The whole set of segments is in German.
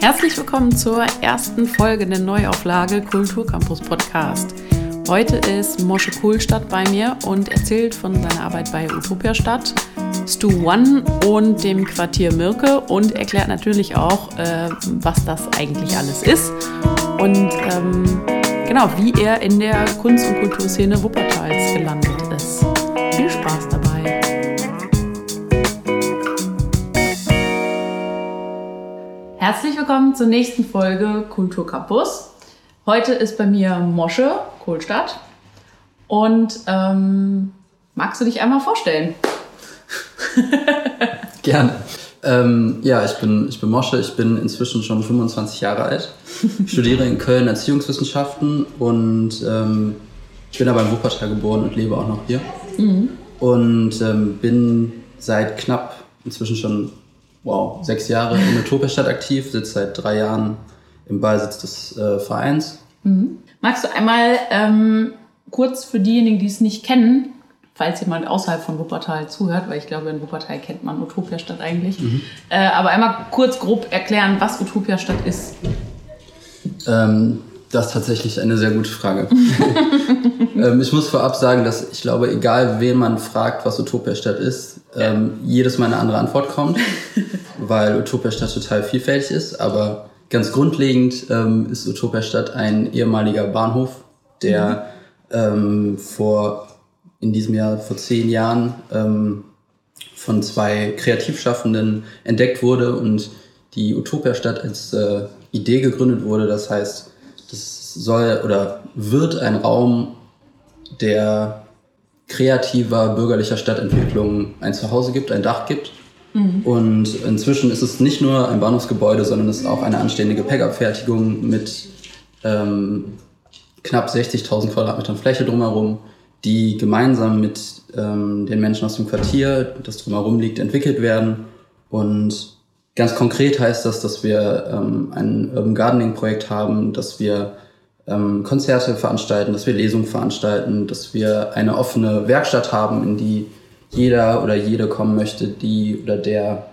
Herzlich willkommen zur ersten Folge der Neuauflage Kulturcampus Podcast. Heute ist Mosche Kohlstadt bei mir und erzählt von seiner Arbeit bei Utopia Stadt, Stu One und dem Quartier Mirke und erklärt natürlich auch, äh, was das eigentlich alles ist und ähm, genau, wie er in der Kunst- und Kulturszene Wuppertals gelandet Herzlich willkommen zur nächsten Folge Kultur Campus. Heute ist bei mir Mosche Kohlstadt. Und ähm, magst du dich einmal vorstellen? Gerne. Ähm, ja, ich bin, ich bin Mosche, ich bin inzwischen schon 25 Jahre alt, studiere in Köln Erziehungswissenschaften und ähm, ich bin aber in Wuppertal geboren und lebe auch noch hier. Mhm. Und ähm, bin seit knapp inzwischen schon wow, sechs Jahre in Utopiastadt aktiv, sitze seit drei Jahren im Beisitz des äh, Vereins. Mhm. Magst du einmal ähm, kurz für diejenigen, die es nicht kennen, falls jemand außerhalb von Wuppertal zuhört, weil ich glaube, in Wuppertal kennt man Utopiastadt eigentlich, mhm. äh, aber einmal kurz grob erklären, was Utopiastadt ist. Ähm, das ist tatsächlich eine sehr gute Frage. ähm, ich muss vorab sagen, dass ich glaube, egal wen man fragt, was Utopiastadt ist, ähm, jedes Mal eine andere Antwort kommt, weil Utopiastadt total vielfältig ist. Aber ganz grundlegend ähm, ist Utopiastadt ein ehemaliger Bahnhof, der ähm, vor in diesem Jahr vor zehn Jahren ähm, von zwei Kreativschaffenden entdeckt wurde und die Utopiastadt als äh, Idee gegründet wurde. Das heißt, das soll oder wird ein Raum, der kreativer bürgerlicher Stadtentwicklung ein Zuhause gibt, ein Dach gibt. Mhm. Und inzwischen ist es nicht nur ein Bahnhofsgebäude, sondern es ist auch eine anständige Packabfertigung mit ähm, knapp 60.000 Quadratmetern Fläche drumherum, die gemeinsam mit ähm, den Menschen aus dem Quartier, das drumherum liegt, entwickelt werden. Und Ganz konkret heißt das, dass wir ähm, ein Urban Gardening Projekt haben, dass wir ähm, Konzerte veranstalten, dass wir Lesungen veranstalten, dass wir eine offene Werkstatt haben, in die jeder oder jede kommen möchte, die oder der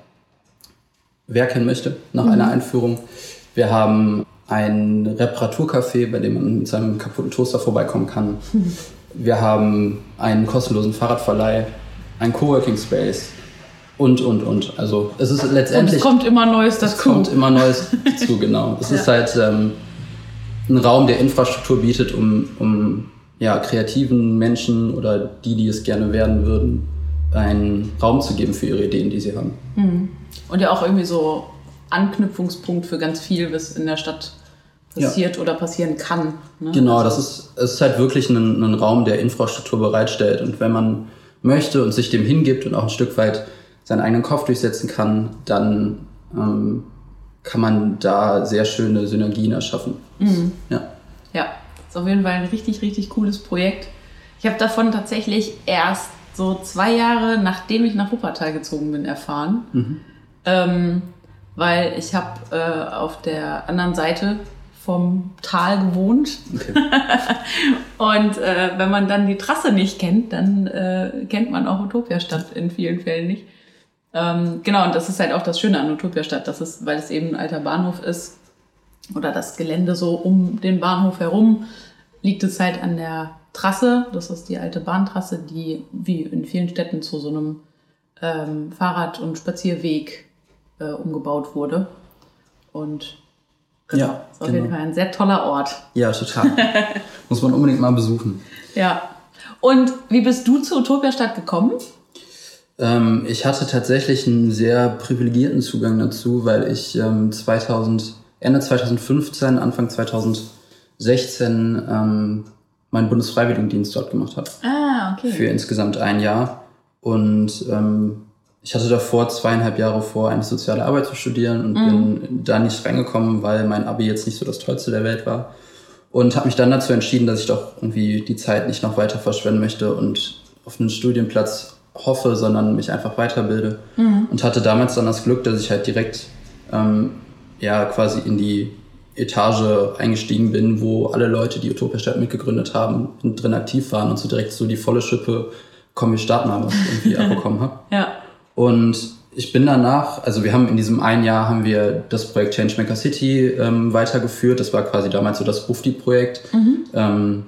werken möchte nach mhm. einer Einführung. Wir haben ein Reparaturcafé, bei dem man mit seinem kaputten Toaster vorbeikommen kann. Mhm. Wir haben einen kostenlosen Fahrradverleih, ein Coworking Space, und, und, und. Also es ist letztendlich... Und es kommt immer Neues dazu. Es kommt immer Neues dazu, genau. Es ja. ist halt ähm, ein Raum, der Infrastruktur bietet, um, um ja, kreativen Menschen oder die, die es gerne werden würden, einen Raum zu geben für ihre Ideen, die sie haben. Mhm. Und ja auch irgendwie so Anknüpfungspunkt für ganz viel, was in der Stadt passiert ja. oder passieren kann. Ne? Genau, also das ist, es ist halt wirklich ein, ein Raum, der Infrastruktur bereitstellt. Und wenn man möchte und sich dem hingibt und auch ein Stück weit seinen eigenen Kopf durchsetzen kann, dann ähm, kann man da sehr schöne Synergien erschaffen. Mhm. Ja. ja, ist auf jeden Fall ein richtig, richtig cooles Projekt. Ich habe davon tatsächlich erst so zwei Jahre, nachdem ich nach Wuppertal gezogen bin, erfahren. Mhm. Ähm, weil ich habe äh, auf der anderen Seite vom Tal gewohnt. Okay. und äh, wenn man dann die Trasse nicht kennt, dann äh, kennt man auch Utopiastadt in vielen Fällen nicht. Ähm, genau, und das ist halt auch das Schöne an Utopiastadt, dass es, weil es eben ein alter Bahnhof ist oder das Gelände so um den Bahnhof herum, liegt es halt an der Trasse. Das ist die alte Bahntrasse, die wie in vielen Städten zu so einem ähm, Fahrrad- und Spazierweg äh, umgebaut wurde. Und genau, ja, ist auf genau. jeden Fall ein sehr toller Ort. Ja, total. Muss man unbedingt mal besuchen. Ja. Und wie bist du zur Utopiastadt gekommen? Ähm, ich hatte tatsächlich einen sehr privilegierten Zugang dazu, weil ich ähm, 2000, Ende 2015, Anfang 2016 ähm, meinen Bundesfreiwilligendienst dort gemacht habe. Ah, okay. Für insgesamt ein Jahr. Und ähm, ich hatte davor zweieinhalb Jahre vor, eine soziale Arbeit zu studieren und mhm. bin da nicht reingekommen, weil mein Abi jetzt nicht so das Tollste der Welt war. Und habe mich dann dazu entschieden, dass ich doch irgendwie die Zeit nicht noch weiter verschwenden möchte und auf einen Studienplatz hoffe, sondern mich einfach weiterbilde. Mhm. Und hatte damals dann das Glück, dass ich halt direkt ähm, ja quasi in die Etage eingestiegen bin, wo alle Leute, die Utopia Stadt mitgegründet haben, drin aktiv waren und so direkt so die volle Schippe, komm, wir starten mal, was irgendwie abbekommen habe. Ja. Und ich bin danach, also wir haben in diesem einen Jahr haben wir das Projekt Changemaker City ähm, weitergeführt. Das war quasi damals so das Bufdi-Projekt. Mhm. Ähm,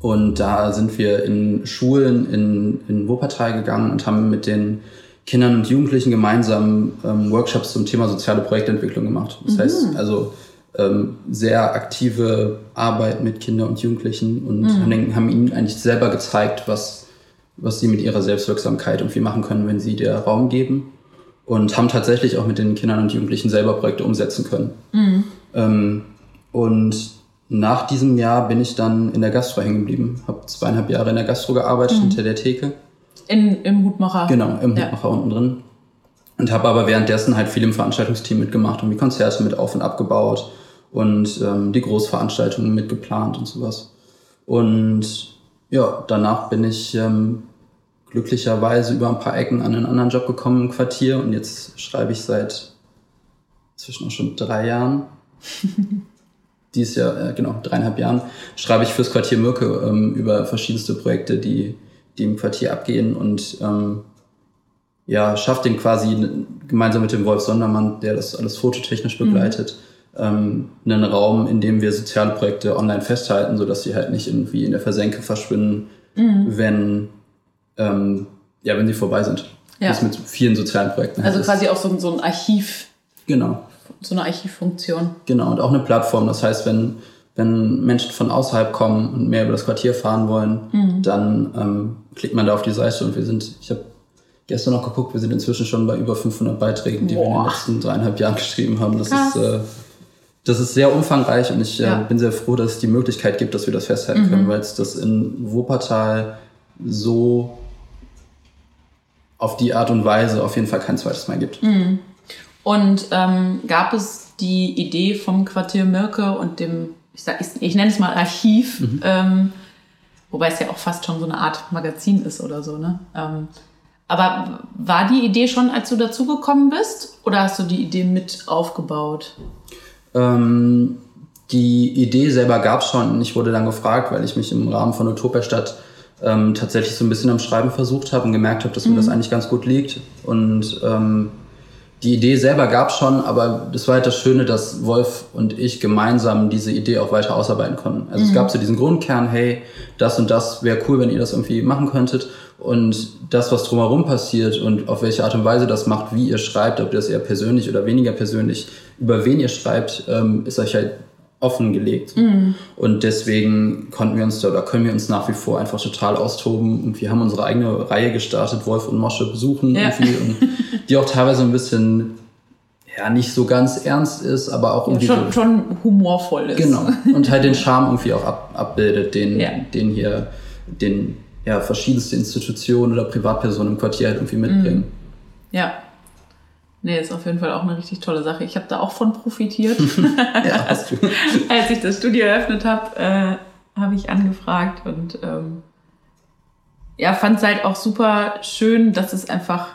und da sind wir in Schulen in, in Wuppertal gegangen und haben mit den Kindern und Jugendlichen gemeinsam ähm, Workshops zum Thema soziale Projektentwicklung gemacht. Das mhm. heißt also ähm, sehr aktive Arbeit mit Kindern und Jugendlichen und mhm. haben, ihnen eigentlich selber gezeigt, was, was sie mit ihrer Selbstwirksamkeit irgendwie machen können, wenn sie dir Raum geben. Und haben tatsächlich auch mit den Kindern und Jugendlichen selber Projekte umsetzen können. Mhm. Ähm, und nach diesem Jahr bin ich dann in der Gastro hängen geblieben. Habe zweieinhalb Jahre in der Gastro gearbeitet, mhm. hinter der Theke. In, Im Hutmacher? Genau, im ja. Hutmacher unten drin. Und habe aber währenddessen halt viel im Veranstaltungsteam mitgemacht und die Konzerte mit auf und abgebaut und ähm, die Großveranstaltungen mitgeplant und sowas. Und ja, danach bin ich ähm, glücklicherweise über ein paar Ecken an einen anderen Job gekommen im Quartier und jetzt schreibe ich seit zwischen auch schon drei Jahren dieses Jahr, äh, genau, dreieinhalb Jahren, schreibe ich fürs Quartier Mürke ähm, über verschiedenste Projekte, die, die im Quartier abgehen und ähm, ja, schafft den quasi gemeinsam mit dem Wolf Sondermann, der das alles fototechnisch mhm. begleitet, mhm. ähm, einen Raum, in dem wir soziale Projekte online festhalten, sodass sie halt nicht irgendwie in der Versenke verschwinden, mhm. wenn, ähm, ja, wenn sie vorbei sind. Ja. Das mit vielen sozialen Projekten. Also quasi auch so, so ein Archiv. Genau so eine Archivfunktion. Genau, und auch eine Plattform. Das heißt, wenn, wenn Menschen von außerhalb kommen und mehr über das Quartier fahren wollen, mhm. dann ähm, klickt man da auf die Seite und wir sind, ich habe gestern noch geguckt, wir sind inzwischen schon bei über 500 Beiträgen, die Boah. wir in den letzten dreieinhalb Jahren geschrieben haben. Das ist, äh, das ist sehr umfangreich und ich äh, ja. bin sehr froh, dass es die Möglichkeit gibt, dass wir das festhalten mhm. können, weil es das in Wuppertal so auf die Art und Weise auf jeden Fall kein zweites Mal gibt. Mhm. Und ähm, gab es die Idee vom Quartier Mirke und dem, ich, sag, ich, ich nenne es mal Archiv, mhm. ähm, wobei es ja auch fast schon so eine Art Magazin ist oder so, ne? Ähm, aber war die Idee schon, als du dazugekommen bist, oder hast du die Idee mit aufgebaut? Ähm, die Idee selber gab es schon. Ich wurde dann gefragt, weil ich mich im Rahmen von Utopia-Stadt ähm, tatsächlich so ein bisschen am Schreiben versucht habe und gemerkt habe, dass mir mhm. das eigentlich ganz gut liegt. Und ähm, die Idee selber gab es schon, aber das war halt das Schöne, dass Wolf und ich gemeinsam diese Idee auch weiter ausarbeiten konnten. Also mhm. es gab so diesen Grundkern, hey, das und das wäre cool, wenn ihr das irgendwie machen könntet. Und das, was drumherum passiert und auf welche Art und Weise das macht, wie ihr schreibt, ob ihr das eher persönlich oder weniger persönlich, über wen ihr schreibt, ähm, ist euch halt offengelegt. Mhm. Und deswegen konnten wir uns da, oder können wir uns nach wie vor einfach total austoben. Und wir haben unsere eigene Reihe gestartet, Wolf und Mosche besuchen ja. irgendwie. Und die auch teilweise ein bisschen, ja, nicht so ganz ernst ist, aber auch irgendwie. Ja, schon, so, schon humorvoll ist. Genau. Und halt den Charme irgendwie auch ab, abbildet, den, ja. den hier, den, ja, verschiedenste Institutionen oder Privatpersonen im Quartier halt irgendwie mitbringen. Mhm. Ja. Nee, ist auf jeden Fall auch eine richtig tolle Sache. Ich habe da auch von profitiert. ja, hast du. Als ich das Studio eröffnet habe, äh, habe ich angefragt und ähm, ja, fand es halt auch super schön, dass es einfach,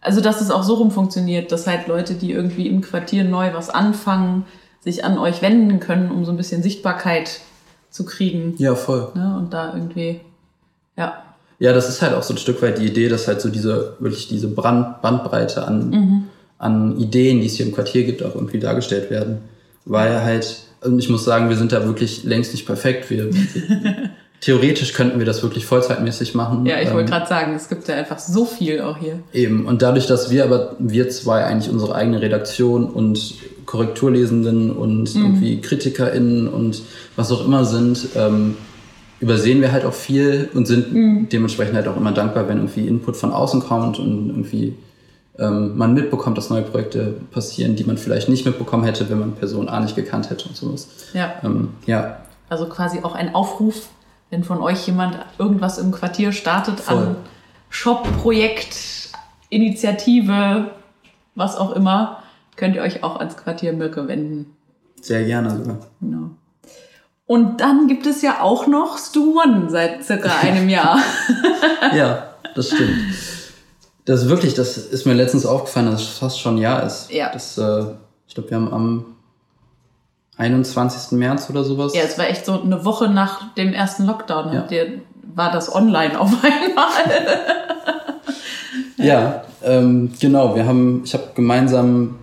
also dass es auch so rum funktioniert, dass halt Leute, die irgendwie im Quartier neu was anfangen, sich an euch wenden können, um so ein bisschen Sichtbarkeit zu kriegen. Ja, voll. Ne? Und da irgendwie, ja. Ja, das ist halt auch so ein Stück weit die Idee, dass halt so diese, wirklich diese Brand, Bandbreite an, mhm. An Ideen, die es hier im Quartier gibt, auch irgendwie dargestellt werden. Weil halt, und ich muss sagen, wir sind da wirklich längst nicht perfekt. Wir, theoretisch könnten wir das wirklich vollzeitmäßig machen. Ja, ich wollte ähm, gerade sagen, es gibt ja einfach so viel auch hier. Eben, und dadurch, dass wir aber, wir zwei eigentlich unsere eigene Redaktion und Korrekturlesenden und mhm. irgendwie KritikerInnen und was auch immer sind, ähm, übersehen wir halt auch viel und sind mhm. dementsprechend halt auch immer dankbar, wenn irgendwie Input von außen kommt und irgendwie ähm, man mitbekommt, dass neue Projekte passieren, die man vielleicht nicht mitbekommen hätte, wenn man Person A nicht gekannt hätte und sowas. Ja. Ähm, ja. Also quasi auch ein Aufruf, wenn von euch jemand irgendwas im Quartier startet Voll. an Shop-Projekt, Initiative, was auch immer, könnt ihr euch auch ans Quartier Mirke wenden. Sehr gerne sogar. Genau. Und dann gibt es ja auch noch Stu One seit circa einem Jahr. ja, das stimmt. Das ist wirklich, das ist mir letztens aufgefallen, dass es fast schon ein Jahr ist. Ja. Das, äh, ich glaube, wir haben am 21. März oder sowas. Ja, es war echt so eine Woche nach dem ersten Lockdown. Ja. Der, war das online auf einmal. ja, Ähm, genau, wir haben, ich habe gemeinsam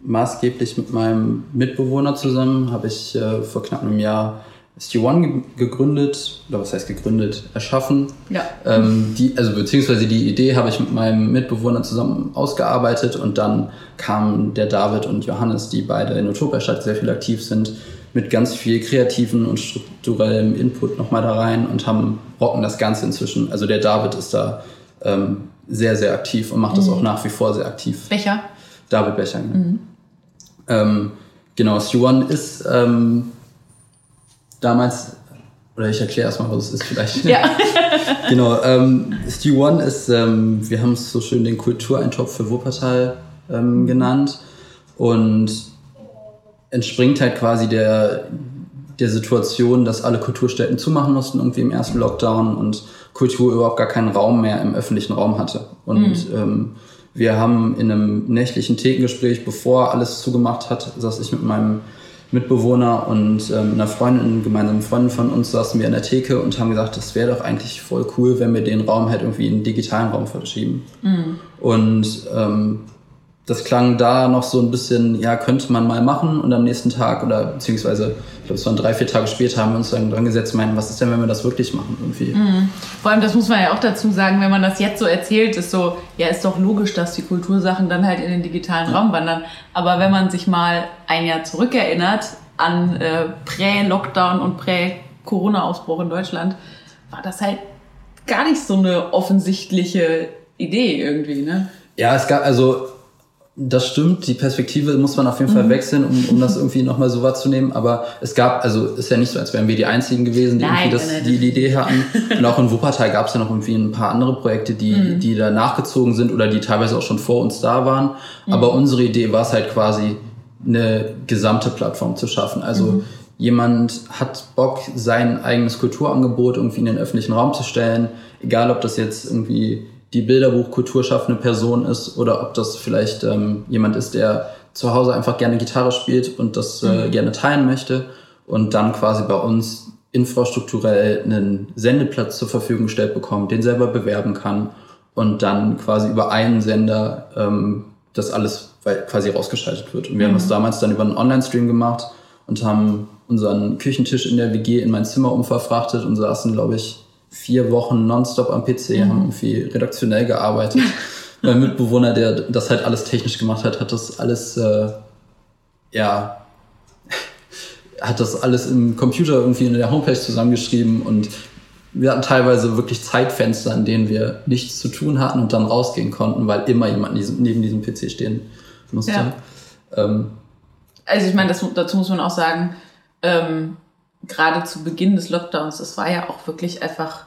maßgeblich mit meinem Mitbewohner zusammen, habe ich äh, vor knapp einem Jahr SG1 gegründet, oder was heißt gegründet, erschaffen. Ja. Ähm, die, also beziehungsweise die Idee habe ich mit meinem Mitbewohner zusammen ausgearbeitet und dann kamen der David und Johannes, die beide in Utopia-Stadt sehr viel aktiv sind, mit ganz viel kreativen und strukturellem Input nochmal da rein und haben rocken das Ganze inzwischen. Also der David ist da ähm, sehr, sehr aktiv und macht das auch nach wie vor sehr aktiv. Becher? David Becher. genau. Ähm, genau, Stu1 ist ähm, damals, oder ich erkläre erstmal, was es ist vielleicht. Ja. genau, ähm, Stu1 ist, ähm, wir haben es so schön den Kultureintopf für Wuppertal ähm, genannt und entspringt halt quasi der, der Situation, dass alle Kulturstätten zumachen mussten, irgendwie im ersten Lockdown und Kultur überhaupt gar keinen Raum mehr im öffentlichen Raum hatte. Und ähm, wir haben in einem nächtlichen Thekengespräch, bevor alles zugemacht hat, saß ich mit meinem Mitbewohner und ähm, einer Freundin, gemeinsamen Freundin von uns, saßen wir in der Theke und haben gesagt, das wäre doch eigentlich voll cool, wenn wir den Raum halt irgendwie in den digitalen Raum verschieben. Und ähm, das klang da noch so ein bisschen, ja, könnte man mal machen und am nächsten Tag oder beziehungsweise, glaube, es waren drei, vier Tage später, haben wir uns dann dran gesetzt und meinten, was ist denn, wenn wir das wirklich machen irgendwie? Vor allem, das muss man ja auch dazu sagen, wenn man das jetzt so erzählt, ist so, ja, ist doch logisch, dass die Kultursachen dann halt in den digitalen Raum wandern. Aber wenn man sich mal ein Jahr zurückerinnert an äh, Prä-Lockdown und Prä-Corona-Ausbruch in Deutschland, war das halt gar nicht so eine offensichtliche Idee irgendwie, ne? Ja, es gab, also das stimmt, die Perspektive muss man auf jeden Fall wechseln, um, um das irgendwie nochmal so wahrzunehmen. Aber es gab, also ist ja nicht so, als wären wir die Einzigen gewesen, die Nein, irgendwie das, nein, die, die Idee hatten. Und auch in Wuppertal gab es ja noch irgendwie ein paar andere Projekte, die, die da nachgezogen sind oder die teilweise auch schon vor uns da waren. Aber unsere Idee war es halt quasi, eine gesamte Plattform zu schaffen. Also jemand hat Bock, sein eigenes Kulturangebot irgendwie in den öffentlichen Raum zu stellen, egal ob das jetzt irgendwie die Bilderbuchkultur schaffende Person ist oder ob das vielleicht ähm, jemand ist, der zu Hause einfach gerne Gitarre spielt und das äh, gerne teilen möchte und dann quasi bei uns infrastrukturell einen Sendeplatz zur Verfügung gestellt bekommt, den selber bewerben kann und dann quasi über einen Sender ähm, das alles quasi rausgeschaltet wird. Und wir haben das damals dann über einen Online-Stream gemacht und haben unseren Küchentisch in der WG in mein Zimmer umverfrachtet und saßen, glaube ich, vier Wochen nonstop am PC, haben irgendwie redaktionell gearbeitet. mein Mitbewohner, der das halt alles technisch gemacht hat, hat das alles, äh, ja, hat das alles im Computer irgendwie in der Homepage zusammengeschrieben und wir hatten teilweise wirklich Zeitfenster, in denen wir nichts zu tun hatten und dann rausgehen konnten, weil immer jemand neben neben diesem PC stehen musste. Ja. Ähm, Also ich meine, das, dazu muss man auch sagen, ähm, gerade zu Beginn des Lockdowns, das war ja auch wirklich einfach,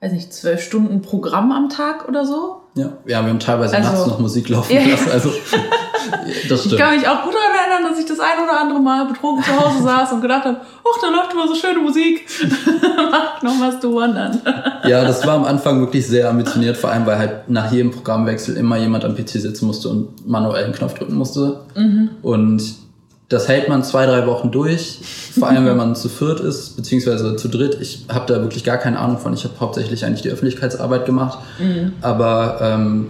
weiß nicht, zwölf Stunden Programm am Tag oder so. ja. ja, wir haben teilweise Also- nachts noch Musik laufen Ja. lassen. Also, das Ich stimmt. kann mich auch gut daran erinnern, dass ich das ein oder andere Mal betrunken zu Hause saß und gedacht habe, ach, da läuft immer so schöne Musik. Mach noch was zu wandern. Ja, das war am Anfang wirklich sehr ambitioniert, vor allem weil halt nach jedem Programmwechsel immer jemand am PC sitzen musste und manuell einen Knopf drücken musste. Und das hält man zwei, drei Wochen durch, vor allem wenn man zu viert ist, beziehungsweise zu dritt. Ich habe da wirklich gar keine Ahnung von. Ich habe hauptsächlich eigentlich die Öffentlichkeitsarbeit gemacht. Aber ähm,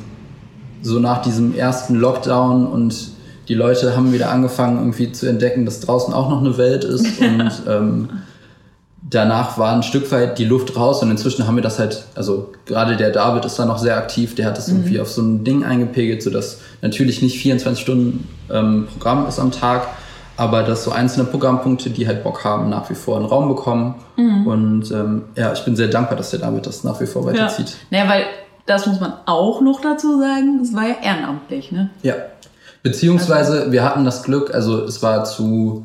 so nach diesem ersten Lockdown und die Leute haben wieder angefangen irgendwie zu entdecken, dass draußen auch noch eine Welt ist und ähm, danach war ein Stück weit die Luft raus und inzwischen haben wir das halt, also gerade der David ist da noch sehr aktiv, der hat das irgendwie auf so ein Ding eingepegelt, sodass natürlich nicht 24 Stunden ähm, Programm ist am Tag, aber dass so einzelne Programmpunkte, die halt Bock haben, nach wie vor einen Raum bekommen. Und ähm, ja, ich bin sehr dankbar, dass der David das nach wie vor weiterzieht. Naja, weil das muss man auch noch dazu sagen, es war ja ehrenamtlich, ne? Ja. Beziehungsweise wir hatten das Glück, also es war zu,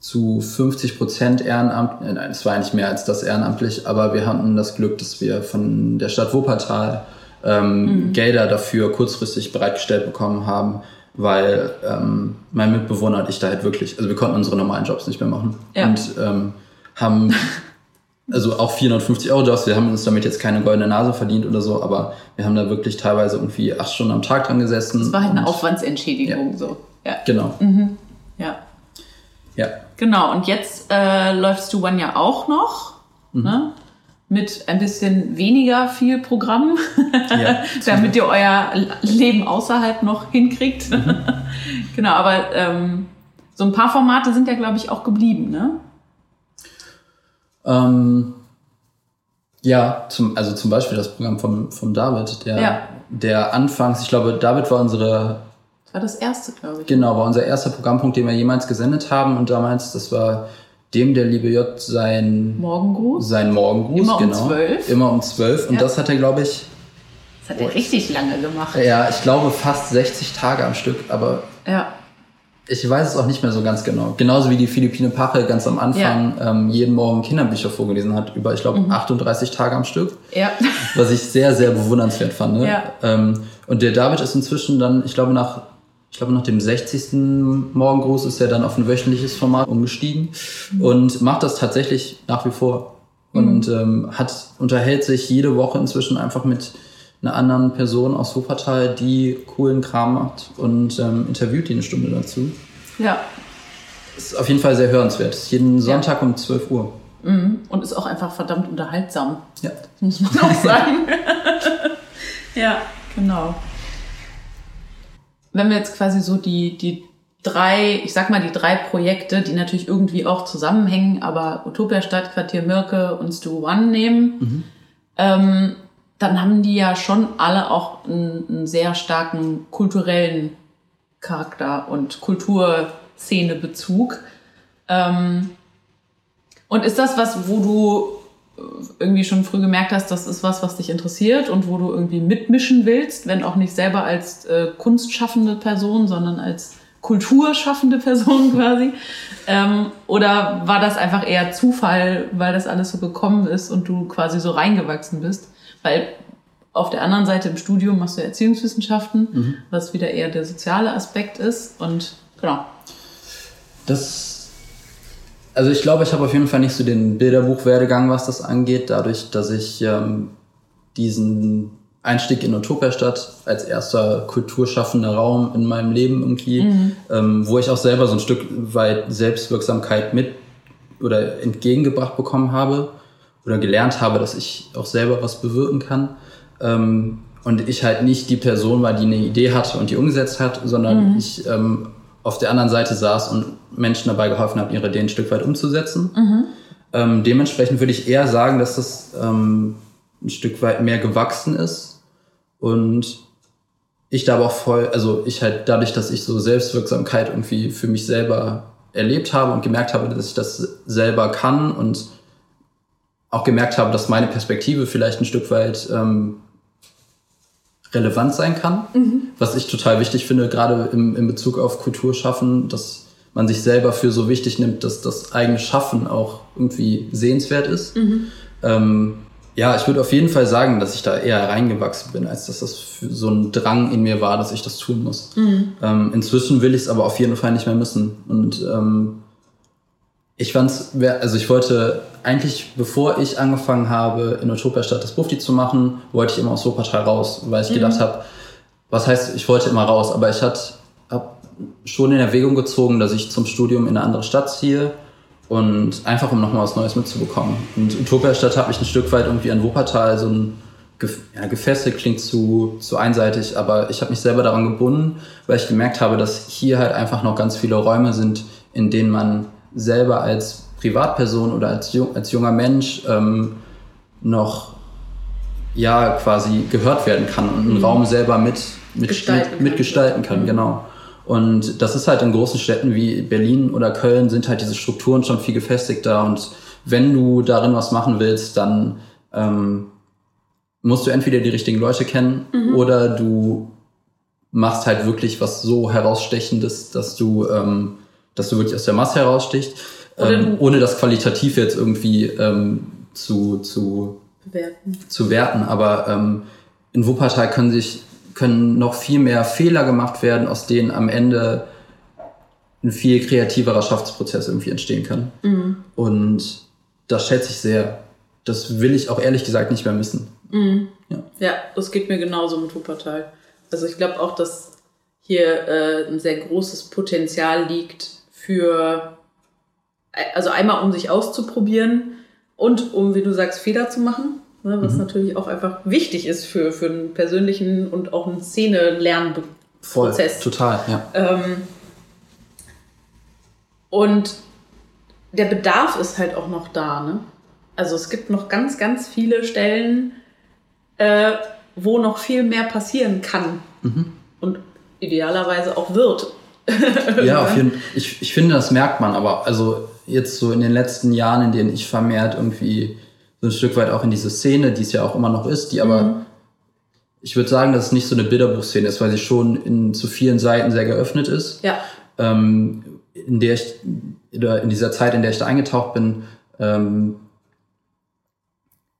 zu 50 Prozent Ehrenamt, äh, nein, es war eigentlich mehr als das ehrenamtlich, aber wir hatten das Glück, dass wir von der Stadt Wuppertal ähm, Gelder dafür kurzfristig bereitgestellt bekommen haben, weil ähm, mein Mitbewohner und ich da halt wirklich, also wir konnten unsere normalen Jobs nicht mehr machen Ja. und ähm, haben also auch 450 Euro Jobs, wir haben uns damit jetzt keine goldene Nase verdient oder so, aber wir haben da wirklich teilweise irgendwie acht Stunden am Tag dran gesessen. Das war halt eine Aufwandsentschädigung, so. Ja. Genau. ja. Ja. Genau, und jetzt äh, läufst du One ja auch noch, ne? Mit ein bisschen weniger viel Programm, ja, damit ihr euer Leben außerhalb noch hinkriegt. Mhm. genau, aber ähm, so ein paar Formate sind ja, glaube ich, auch geblieben, ne? Ähm, ja, zum, also zum Beispiel das Programm von, von David, der, ja. der anfangs, ich glaube, David war unsere. Das war das erste, glaube ich. Genau, war unser erster Programmpunkt, den wir jemals gesendet haben. Und damals, das war dem der liebe J sein Morgengruß. Sein Morgengruß, Immer genau. um zwölf. Immer um zwölf. Und ja. das hat er, glaube ich. Das hat er richtig lange gemacht. Ja, ich glaube fast 60 Tage am Stück, aber. Ja. Ich weiß es auch nicht mehr so ganz genau. Genauso wie die Philippine Pache ganz am Anfang ja. ähm, jeden Morgen Kinderbücher vorgelesen hat, über, ich glaube, mhm. 38 Tage am Stück. Ja. Was ich sehr, sehr bewundernswert fand. Ne? Ja. Ähm, und der David ist inzwischen dann, ich glaube, nach ich glaube, nach dem 60. Morgengruß ist er dann auf ein wöchentliches Format umgestiegen mhm. und macht das tatsächlich nach wie vor. Und mhm. ähm, hat, unterhält sich jede Woche inzwischen einfach mit einer anderen Person aus Wuppertal, die coolen Kram macht und ähm, interviewt die eine Stunde dazu. Ja. Ist auf jeden Fall sehr hörenswert. Ist jeden Sonntag ja. um 12 Uhr. Mhm. Und ist auch einfach verdammt unterhaltsam. Ja. Das muss man auch sagen. ja, genau wenn wir jetzt quasi so die, die drei, ich sag mal die drei Projekte, die natürlich irgendwie auch zusammenhängen, aber Utopia Stadtquartier Mirke und Stu One nehmen, mhm. ähm, dann haben die ja schon alle auch einen, einen sehr starken kulturellen Charakter und Kulturszenebezug. Ähm, und ist das was, wo du irgendwie schon früh gemerkt hast, das ist was, was dich interessiert und wo du irgendwie mitmischen willst, wenn auch nicht selber als äh, kunstschaffende Person, sondern als kulturschaffende Person quasi? Ähm, oder war das einfach eher Zufall, weil das alles so gekommen ist und du quasi so reingewachsen bist? Weil auf der anderen Seite im Studium machst du Erziehungswissenschaften, mhm. was wieder eher der soziale Aspekt ist und genau. Das also ich glaube, ich habe auf jeden Fall nicht so den Bilderbuchwerdegang, was das angeht, dadurch, dass ich ähm, diesen Einstieg in Utopiastadt als erster kulturschaffender Raum in meinem Leben irgendwie, mhm. ähm, wo ich auch selber so ein Stück weit Selbstwirksamkeit mit oder entgegengebracht bekommen habe oder gelernt habe, dass ich auch selber was bewirken kann. Ähm, und ich halt nicht die Person war, die eine Idee hatte und die umgesetzt hat, sondern mhm. ich ähm, auf der anderen Seite saß und Menschen dabei geholfen habe, ihre Ideen ein Stück weit umzusetzen. Mhm. Ähm, dementsprechend würde ich eher sagen, dass das ähm, ein Stück weit mehr gewachsen ist und ich da aber auch voll, also ich halt dadurch, dass ich so Selbstwirksamkeit irgendwie für mich selber erlebt habe und gemerkt habe, dass ich das selber kann und auch gemerkt habe, dass meine Perspektive vielleicht ein Stück weit ähm, relevant sein kann, mhm. was ich total wichtig finde, gerade im, in Bezug auf Kulturschaffen, dass man sich selber für so wichtig nimmt, dass das eigene Schaffen auch irgendwie sehenswert ist. Mhm. Ähm, ja, ich würde auf jeden Fall sagen, dass ich da eher reingewachsen bin, als dass das so ein Drang in mir war, dass ich das tun muss. Mhm. Ähm, inzwischen will ich es aber auf jeden Fall nicht mehr müssen. Und ähm, ich fand's, also ich wollte eigentlich, bevor ich angefangen habe, in Utopia Stadt das Bufti zu machen, wollte ich immer aus Wuppertal raus, weil ich mhm. gedacht habe, was heißt, ich wollte immer raus, aber ich habe schon in Erwägung gezogen, dass ich zum Studium in eine andere Stadt ziehe und einfach um nochmal was Neues mitzubekommen. Und Utopia Stadt hat mich ein Stück weit irgendwie an Wuppertal so ein ja, gefesselt klingt zu, zu einseitig, aber ich habe mich selber daran gebunden, weil ich gemerkt habe, dass hier halt einfach noch ganz viele Räume sind, in denen man selber als Privatperson oder als, als junger Mensch ähm, noch ja quasi gehört werden kann und einen mhm. Raum selber mit, mit, gestalten, mit, mitgestalten kann, mhm. genau. Und das ist halt in großen Städten wie Berlin oder Köln sind halt diese Strukturen schon viel gefestigter und wenn du darin was machen willst, dann ähm, musst du entweder die richtigen Leute kennen mhm. oder du machst halt wirklich was so herausstechendes, dass du ähm, dass du wirklich aus der Masse herausstichst, ähm, ohne das qualitativ jetzt irgendwie ähm, zu, zu, bewerten. zu werten. Aber ähm, in Wuppertal können sich können noch viel mehr Fehler gemacht werden, aus denen am Ende ein viel kreativerer Schaffensprozess irgendwie entstehen kann. Mhm. Und das schätze ich sehr. Das will ich auch ehrlich gesagt nicht mehr missen. Mhm. Ja. ja, das geht mir genauso mit Wuppertal. Also ich glaube auch, dass hier äh, ein sehr großes Potenzial liegt, für, also einmal um sich auszuprobieren, und um, wie du sagst, Fehler zu machen, ne, was mhm. natürlich auch einfach wichtig ist für, für einen persönlichen und auch einen Szene-Lernprozess. Total, ja. Ähm, und der Bedarf ist halt auch noch da. Ne? Also es gibt noch ganz, ganz viele Stellen, äh, wo noch viel mehr passieren kann. Mhm. Und idealerweise auch wird. ja, auf jeden. Ich, ich finde, das merkt man aber. Also jetzt so in den letzten Jahren, in denen ich vermehrt irgendwie so ein Stück weit auch in diese Szene, die es ja auch immer noch ist, die aber, mhm. ich würde sagen, dass es nicht so eine Bilderbuchszene ist, weil sie schon in zu vielen Seiten sehr geöffnet ist. Ja. Ähm, in der ich, oder in dieser Zeit, in der ich da eingetaucht bin, ähm,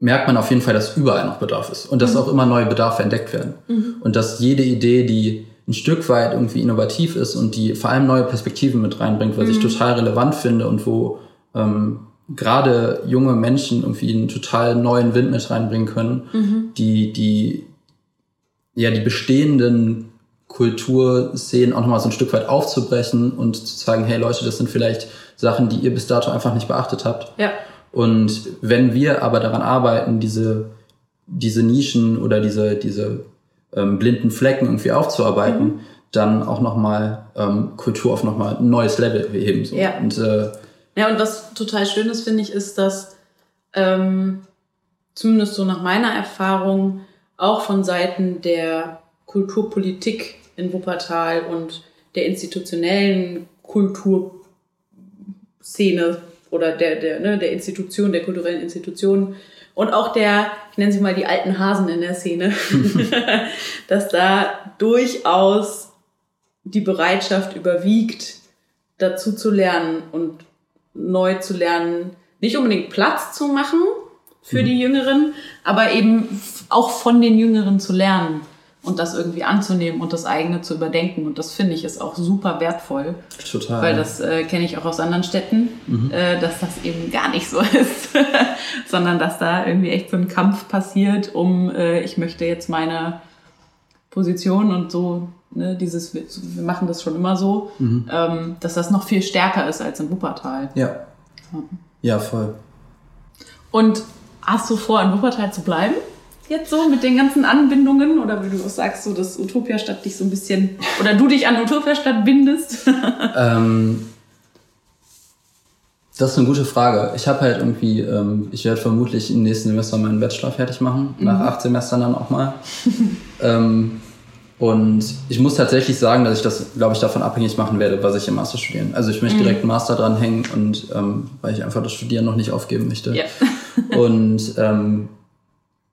merkt man auf jeden Fall, dass überall noch Bedarf ist und dass mhm. auch immer neue Bedarfe entdeckt werden. Mhm. Und dass jede Idee, die ein Stück weit irgendwie innovativ ist und die vor allem neue Perspektiven mit reinbringt, was mhm. ich total relevant finde und wo ähm, gerade junge Menschen irgendwie einen total neuen Wind mit reinbringen können, mhm. die, die, ja, die bestehenden Kulturszenen auch nochmal so ein Stück weit aufzubrechen und zu sagen, hey Leute, das sind vielleicht Sachen, die ihr bis dato einfach nicht beachtet habt. Ja. Und wenn wir aber daran arbeiten, diese, diese Nischen oder diese, diese ähm, blinden Flecken irgendwie aufzuarbeiten, mhm. dann auch nochmal ähm, Kultur auf nochmal ein neues Level heben. So. Ja. Und, äh, ja, und was total schön ist, finde ich, ist, dass ähm, zumindest so nach meiner Erfahrung auch von Seiten der Kulturpolitik in Wuppertal und der institutionellen Kulturszene oder der, der, ne, der Institution, der kulturellen Institutionen und auch der, ich nenne sie mal die alten Hasen in der Szene, dass da durchaus die Bereitschaft überwiegt, dazu zu lernen und neu zu lernen, nicht unbedingt Platz zu machen für mhm. die Jüngeren, aber eben auch von den Jüngeren zu lernen und das irgendwie anzunehmen und das eigene zu überdenken. Und das finde ich ist auch super wertvoll. Total. Weil das äh, kenne ich auch aus anderen Städten, mhm. äh, dass das eben gar nicht so ist, sondern dass da irgendwie echt so ein Kampf passiert, um äh, ich möchte jetzt meine Position und so, ne, dieses, wir machen das schon immer so, mhm. ähm, dass das noch viel stärker ist als in Wuppertal. Ja. Ja, ja voll. Und hast du vor, in Wuppertal zu bleiben? Jetzt so mit den ganzen Anbindungen oder wie du auch sagst, so dass Utopia-Stadt dich so ein bisschen oder du dich an Utopia-Stadt bindest? ähm, das ist eine gute Frage. Ich habe halt irgendwie, ähm, ich werde vermutlich im nächsten Semester meinen Bachelor fertig machen, mhm. nach acht Semestern dann auch mal. ähm, und ich muss tatsächlich sagen, dass ich das, glaube ich, davon abhängig machen werde, was ich im Master studieren. Also ich möchte mhm. direkt einen Master dranhängen und ähm, weil ich einfach das Studieren noch nicht aufgeben möchte. Ja. und ähm,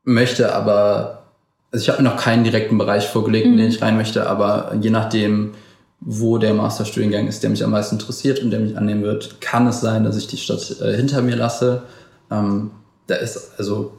möchte aber, also ich habe mir noch keinen direkten Bereich vorgelegt, in den mhm. ich rein möchte, aber je nachdem, wo der Masterstudiengang ist, der mich am meisten interessiert und der mich annehmen wird, kann es sein, dass ich die Stadt äh, hinter mir lasse. Ähm, da ist also,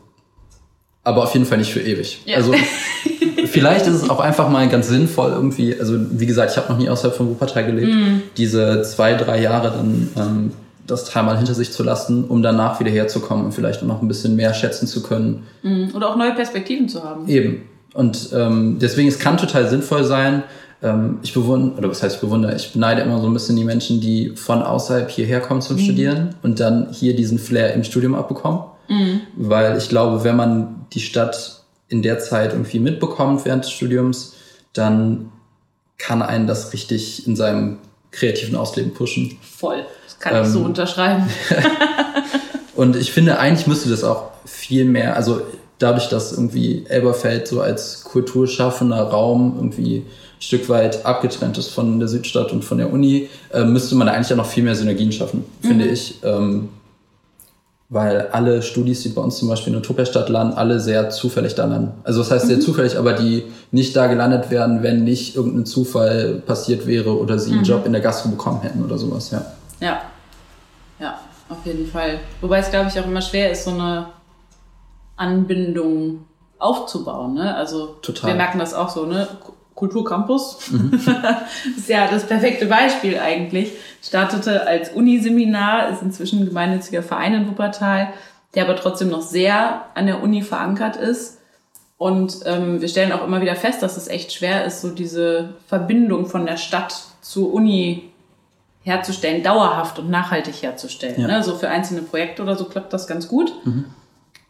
aber auf jeden Fall nicht für ewig. Ja. Also vielleicht ist es auch einfach mal ganz sinnvoll irgendwie, also wie gesagt, ich habe noch nie außerhalb von Wuppertal gelebt, mhm. diese zwei, drei Jahre dann ähm, das dreimal hinter sich zu lassen, um danach wieder herzukommen und vielleicht noch ein bisschen mehr schätzen zu können. Mhm. Oder auch neue Perspektiven zu haben. Eben. Und ähm, deswegen, es kann total sinnvoll sein. Ähm, ich bewundere, oder was heißt ich bewundere, ich beneide immer so ein bisschen die Menschen, die von außerhalb hierher kommen zum mhm. Studieren und dann hier diesen Flair im Studium abbekommen. Mhm. Weil ich glaube, wenn man die Stadt in der Zeit irgendwie mitbekommt während des Studiums, dann kann einen das richtig in seinem kreativen Ausleben pushen. Voll. Kann ähm, ich so ähm, unterschreiben. und ich finde, eigentlich müsste das auch viel mehr, also dadurch, dass irgendwie Elberfeld so als kulturschaffender Raum irgendwie ein Stück weit abgetrennt ist von der Südstadt und von der Uni, äh, müsste man eigentlich ja noch viel mehr Synergien schaffen, mhm. finde ich. Ähm, weil alle Studis, die bei uns zum Beispiel in Utopia-Stadt landen, alle sehr zufällig da landen. Also das heißt sehr mhm. zufällig, aber die nicht da gelandet werden, wenn nicht irgendein Zufall passiert wäre oder sie einen mhm. Job in der Gastro bekommen hätten oder sowas, ja. Ja, ja, auf jeden Fall. Wobei es, glaube ich, auch immer schwer ist, so eine Anbindung aufzubauen. Ne? Also Total. wir merken das auch so, ne? Kulturcampus mhm. ist ja das perfekte Beispiel eigentlich. Startete als Uniseminar, ist inzwischen ein gemeinnütziger Verein in Wuppertal, der aber trotzdem noch sehr an der Uni verankert ist. Und ähm, wir stellen auch immer wieder fest, dass es echt schwer ist, so diese Verbindung von der Stadt zur Uni herzustellen, dauerhaft und nachhaltig herzustellen. Ja. Ne? So für einzelne Projekte oder so klappt das ganz gut. Mhm.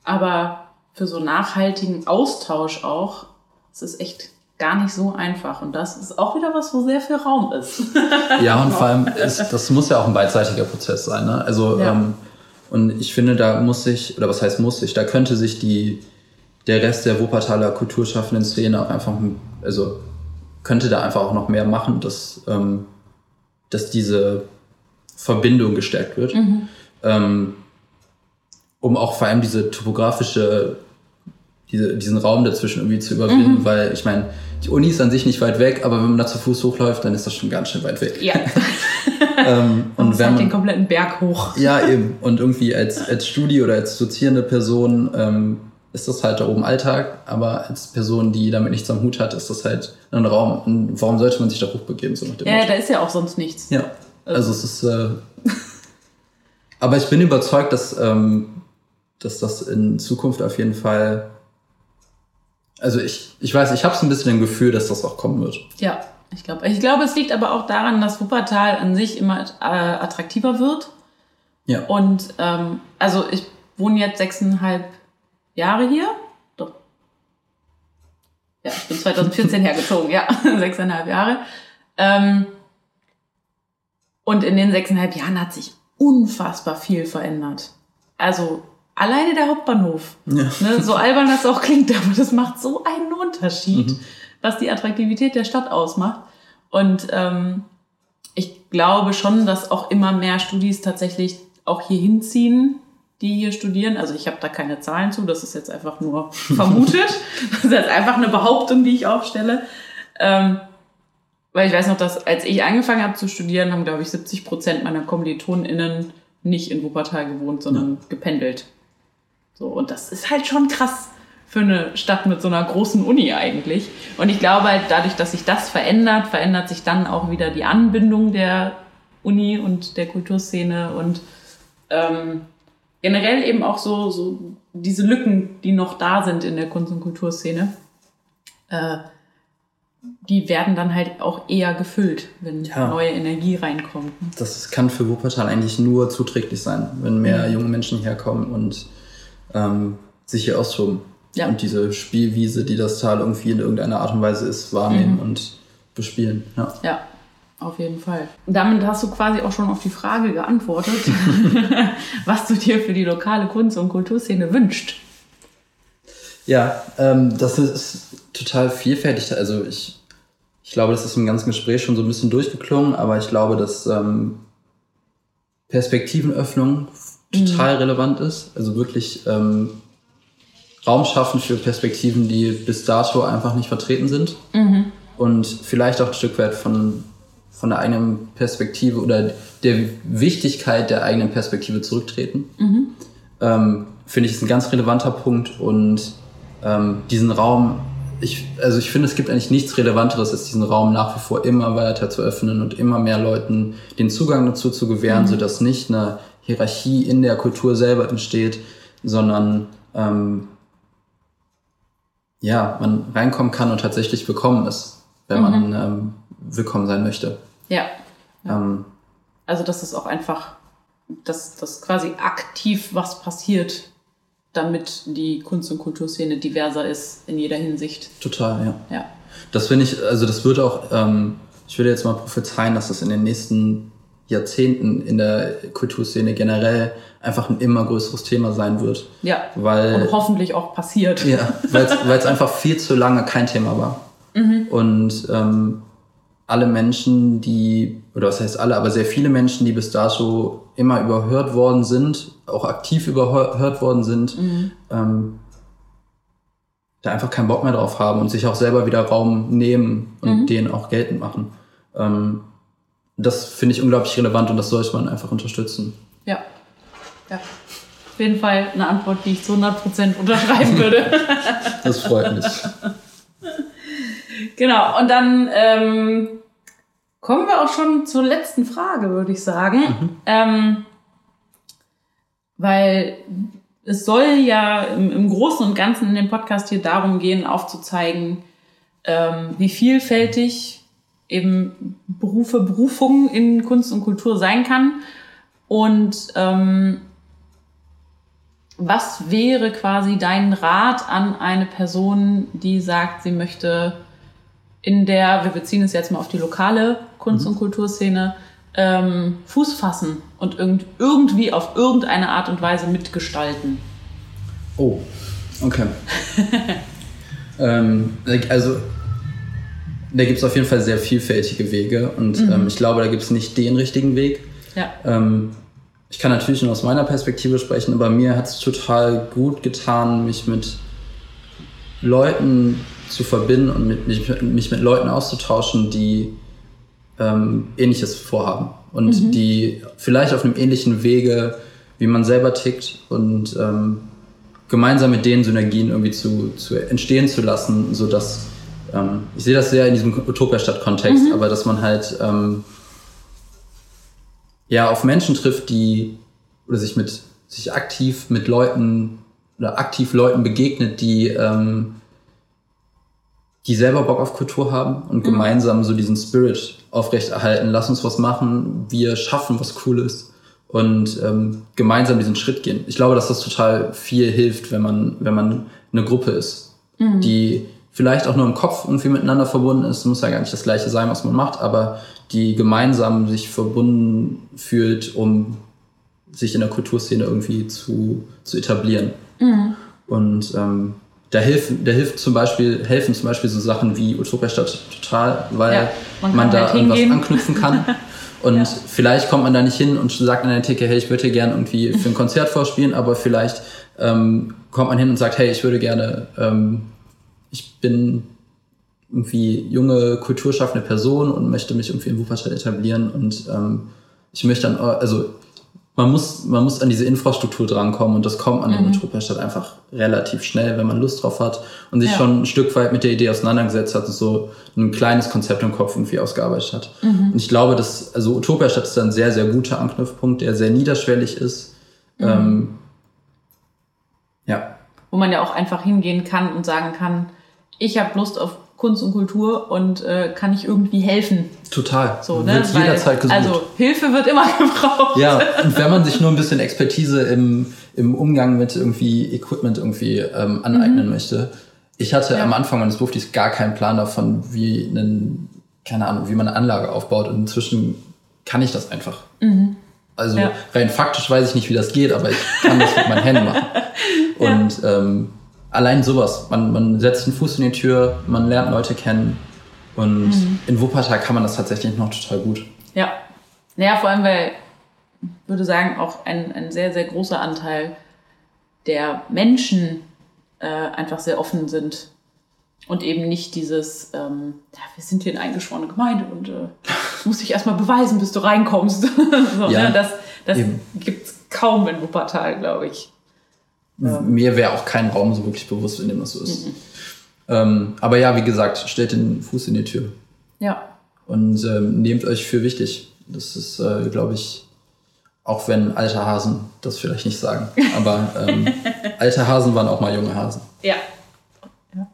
Aber für so nachhaltigen Austausch auch, es ist echt gar nicht so einfach. Und das ist auch wieder was, wo sehr viel Raum ist. ja, und vor allem, ist, das muss ja auch ein beidseitiger Prozess sein. Ne? Also, ja. ähm, und ich finde, da muss sich, oder was heißt muss sich, da könnte sich die, der Rest der Wuppertaler kulturschaffenden Szene auch einfach, also könnte da einfach auch noch mehr machen, dass, ähm, dass diese Verbindung gestärkt wird. Mhm. Ähm, um auch vor allem diese topografische, diese, diesen Raum dazwischen irgendwie zu überwinden, mhm. weil ich meine, die Uni ist an sich nicht weit weg, aber wenn man da zu Fuß hochläuft, dann ist das schon ganz schön weit weg. Ja. ähm, und wenn halt man, den kompletten Berg hoch. Ja, eben. Und irgendwie als, als Studi- oder als dozierende Person ähm, ist das halt da oben Alltag, aber als Person, die damit nichts am Hut hat, ist das halt ein Raum. Und warum sollte man sich da hochbegeben? So nach dem ja, Motto? da ist ja auch sonst nichts. Ja. Also, also es ist. Äh, aber ich bin überzeugt, dass, ähm, dass das in Zukunft auf jeden Fall also ich, ich weiß, ich habe so ein bisschen ein Gefühl, dass das auch kommen wird. Ja, ich glaube. Ich glaube, es liegt aber auch daran, dass Wuppertal an sich immer äh, attraktiver wird. Ja. Und ähm, also ich wohne jetzt sechseinhalb Jahre hier. Doch. Ja, ich bin 2014 hergezogen, ja, sechseinhalb Jahre. Ähm, und in den sechseinhalb Jahren hat sich unfassbar viel verändert. Also alleine der Hauptbahnhof. Ja. Ne, so albern das auch klingt, aber das macht so einen Unterschied, mhm. was die Attraktivität der Stadt ausmacht. Und ähm, ich glaube schon, dass auch immer mehr Studis tatsächlich auch hier hinziehen, die hier studieren. Also ich habe da keine Zahlen zu, das ist jetzt einfach nur vermutet. das ist jetzt einfach eine Behauptung, die ich aufstelle. Ähm, weil ich weiß noch, dass als ich angefangen habe zu studieren, haben, glaube ich, 70 Prozent meiner KommilitonInnen nicht in Wuppertal gewohnt, sondern ja. gependelt. So, und das ist halt schon krass für eine Stadt mit so einer großen Uni eigentlich. Und ich glaube halt, dadurch, dass sich das verändert, verändert sich dann auch wieder die Anbindung der Uni und der Kulturszene und ähm, generell eben auch so, so diese Lücken, die noch da sind in der Kunst- und Kulturszene, äh, die werden dann halt auch eher gefüllt, wenn ja. neue Energie reinkommt. Das kann für Wuppertal eigentlich nur zuträglich sein, wenn mehr mhm. junge Menschen herkommen und ähm, sich hier austoben. Ja. Und diese Spielwiese, die das Tal irgendwie in irgendeiner Art und Weise ist, wahrnehmen mhm. und bespielen. Ja. ja, auf jeden Fall. Damit hast du quasi auch schon auf die Frage geantwortet, was du dir für die lokale Kunst- und Kulturszene wünscht. Ja, ähm, das ist total vielfältig. Also ich, ich glaube, das ist im ganzen Gespräch schon so ein bisschen durchgeklungen, aber ich glaube, dass ähm, Perspektivenöffnung total mhm. relevant ist. Also wirklich ähm, Raum schaffen für Perspektiven, die bis dato einfach nicht vertreten sind. Mhm. Und vielleicht auch ein Stück weit von, von der eigenen Perspektive oder der Wichtigkeit der eigenen Perspektive zurücktreten. Mhm. Ähm, Finde ich ist ein ganz relevanter Punkt und ähm, diesen Raum, ich, also ich finde, es gibt eigentlich nichts Relevanteres, als diesen Raum nach wie vor immer weiter zu öffnen und immer mehr Leuten den Zugang dazu zu gewähren, mhm. sodass nicht eine Hierarchie in der Kultur selber entsteht, sondern ähm, ja, man reinkommen kann und tatsächlich willkommen ist, wenn mhm. man ähm, willkommen sein möchte. Ja. Ähm, also das ist auch einfach, dass, dass quasi aktiv was passiert, damit die Kunst- und Kulturszene diverser ist in jeder Hinsicht. Total, ja. Ja. Das finde ich, also das wird auch, ähm, ich würde jetzt mal prophezeien, dass das in den nächsten Jahrzehnten in der Kulturszene generell einfach ein immer größeres Thema sein wird. Ja. Weil, und hoffentlich auch passiert. Ja, weil es einfach viel zu lange kein Thema war. Mhm. Und ähm, alle Menschen, die, oder was heißt alle, aber sehr viele Menschen, die bis dato immer überhört worden sind, auch aktiv überhört worden sind, mhm. ähm, da einfach keinen Bock mehr drauf haben und sich auch selber wieder Raum nehmen und mhm. den auch geltend machen. Ähm, das finde ich unglaublich relevant und das sollte man einfach unterstützen. Ja. ja. Auf jeden Fall eine Antwort, die ich zu 100% unterschreiben würde. das freut mich. Genau, und dann ähm, kommen wir auch schon zur letzten Frage, würde ich sagen. Mhm. Ähm, weil es soll ja im, im, Großen und Ganzen in dem Podcast hier darum gehen, aufzuzeigen, ähm, wie vielfältig eben Berufe, Berufungen in Kunst und Kultur sein kann. Und ähm, was wäre quasi dein Rat an eine Person, die sagt, sie möchte in der, wir beziehen es jetzt mal auf die lokale Kunst- und Kulturszene, ähm, Fuß fassen und irgend, irgendwie auf irgendeine Art und Weise mitgestalten? Oh, okay. ähm, also da gibt es auf jeden Fall sehr vielfältige Wege und mhm. ähm, ich glaube, da gibt es nicht den richtigen Weg. Ja. Ähm, ich kann natürlich nur aus meiner Perspektive sprechen, aber mir hat es total gut getan, mich mit Leuten zu verbinden und mit, mich, mich mit Leuten auszutauschen, die ähm, Ähnliches vorhaben und mhm. die vielleicht auf einem ähnlichen Wege, wie man selber tickt und ähm, gemeinsam mit denen Synergien irgendwie zu, zu entstehen zu lassen, sodass ähm, ich sehe das sehr in diesem Utopia-Stadt-Kontext, mhm. aber dass man halt ähm, ja auf Menschen trifft, die oder sich mit sich aktiv mit Leuten oder aktiv Leuten begegnet, die ähm, die selber Bock auf Kultur haben und mhm. gemeinsam so diesen Spirit aufrechterhalten. Lass uns was machen, wir schaffen was Cooles und ähm, gemeinsam diesen Schritt gehen. Ich glaube, dass das total viel hilft, wenn man wenn man eine Gruppe ist, mhm. die vielleicht auch nur im Kopf irgendwie miteinander verbunden ist. Muss ja gar nicht das Gleiche sein, was man macht, aber die gemeinsam sich verbunden fühlt, um sich in der Kulturszene irgendwie zu, zu etablieren. Mhm. Und ähm, da hilft, da hilft zum Beispiel, helfen zum Beispiel so Sachen wie Utopia Stadt total, weil ja, man, man da halt irgendwas anknüpfen kann. Und ja. vielleicht kommt man da nicht hin und sagt an der Theke, hey, ich würde gerne irgendwie für ein Konzert vorspielen, aber vielleicht ähm, kommt man hin und sagt, hey, ich würde gerne ähm, ich bin irgendwie junge, kulturschaffende Person und möchte mich irgendwie in Wuppertal etablieren und ähm, ich möchte dann, also man muss, man muss an diese Infrastruktur drankommen und das kommt an mhm. der Metropolstadt einfach relativ schnell, wenn man Lust drauf hat und sich ja. schon ein Stück weit mit der Idee auseinandergesetzt hat und so ein kleines Konzept im Kopf irgendwie ausgearbeitet hat. Mhm. Und ich glaube, dass, also Utopiastadt ist ein sehr, sehr guter Anknüpfpunkt, der sehr niederschwellig ist. Mhm. Ähm, ja. Wo man ja auch einfach hingehen kann und sagen kann, ich habe Lust auf Kunst und Kultur und äh, kann ich irgendwie helfen. Total. So, ne? Wird jederzeit gesucht. Also Hilfe wird immer gebraucht. Ja, und wenn man sich nur ein bisschen Expertise im, im Umgang mit irgendwie Equipment irgendwie ähm, aneignen mhm. möchte. Ich hatte ja. am Anfang meines Berufs gar keinen Plan davon, wie einen, keine Ahnung, wie man eine Anlage aufbaut. Und inzwischen kann ich das einfach. Mhm. Also ja. rein faktisch weiß ich nicht, wie das geht, aber ich kann das mit meinen Händen machen. Und ja. ähm, allein sowas. Man, man setzt den Fuß in die Tür, man lernt Leute kennen. Und mhm. in Wuppertal kann man das tatsächlich noch total gut. Ja. Naja, vor allem, weil, ich würde sagen, auch ein, ein sehr, sehr großer Anteil der Menschen äh, einfach sehr offen sind. Und eben nicht dieses, ähm, ja, wir sind hier eine eingeschworene Gemeinde und äh, muss ich erstmal beweisen, bis du reinkommst. so, ja, ne? Das, das gibt es kaum in Wuppertal, glaube ich. Ja. Mir wäre auch kein Raum so wirklich bewusst, in dem das so ist. Mhm. Ähm, aber ja, wie gesagt, stellt den Fuß in die Tür. Ja. Und ähm, nehmt euch für wichtig. Das ist, äh, glaube ich, auch wenn alte Hasen das vielleicht nicht sagen. Aber ähm, alte Hasen waren auch mal junge Hasen. Ja. ja.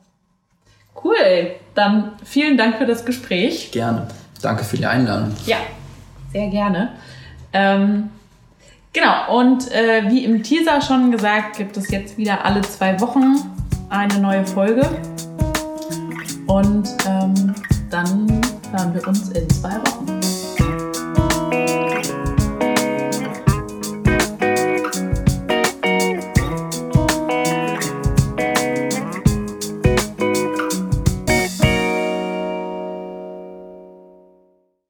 Cool. Dann vielen Dank für das Gespräch. Gerne. Danke für die Einladung. Ja, sehr gerne. Ähm, Genau, und äh, wie im Teaser schon gesagt, gibt es jetzt wieder alle zwei Wochen eine neue Folge. Und ähm, dann hören wir uns in zwei Wochen.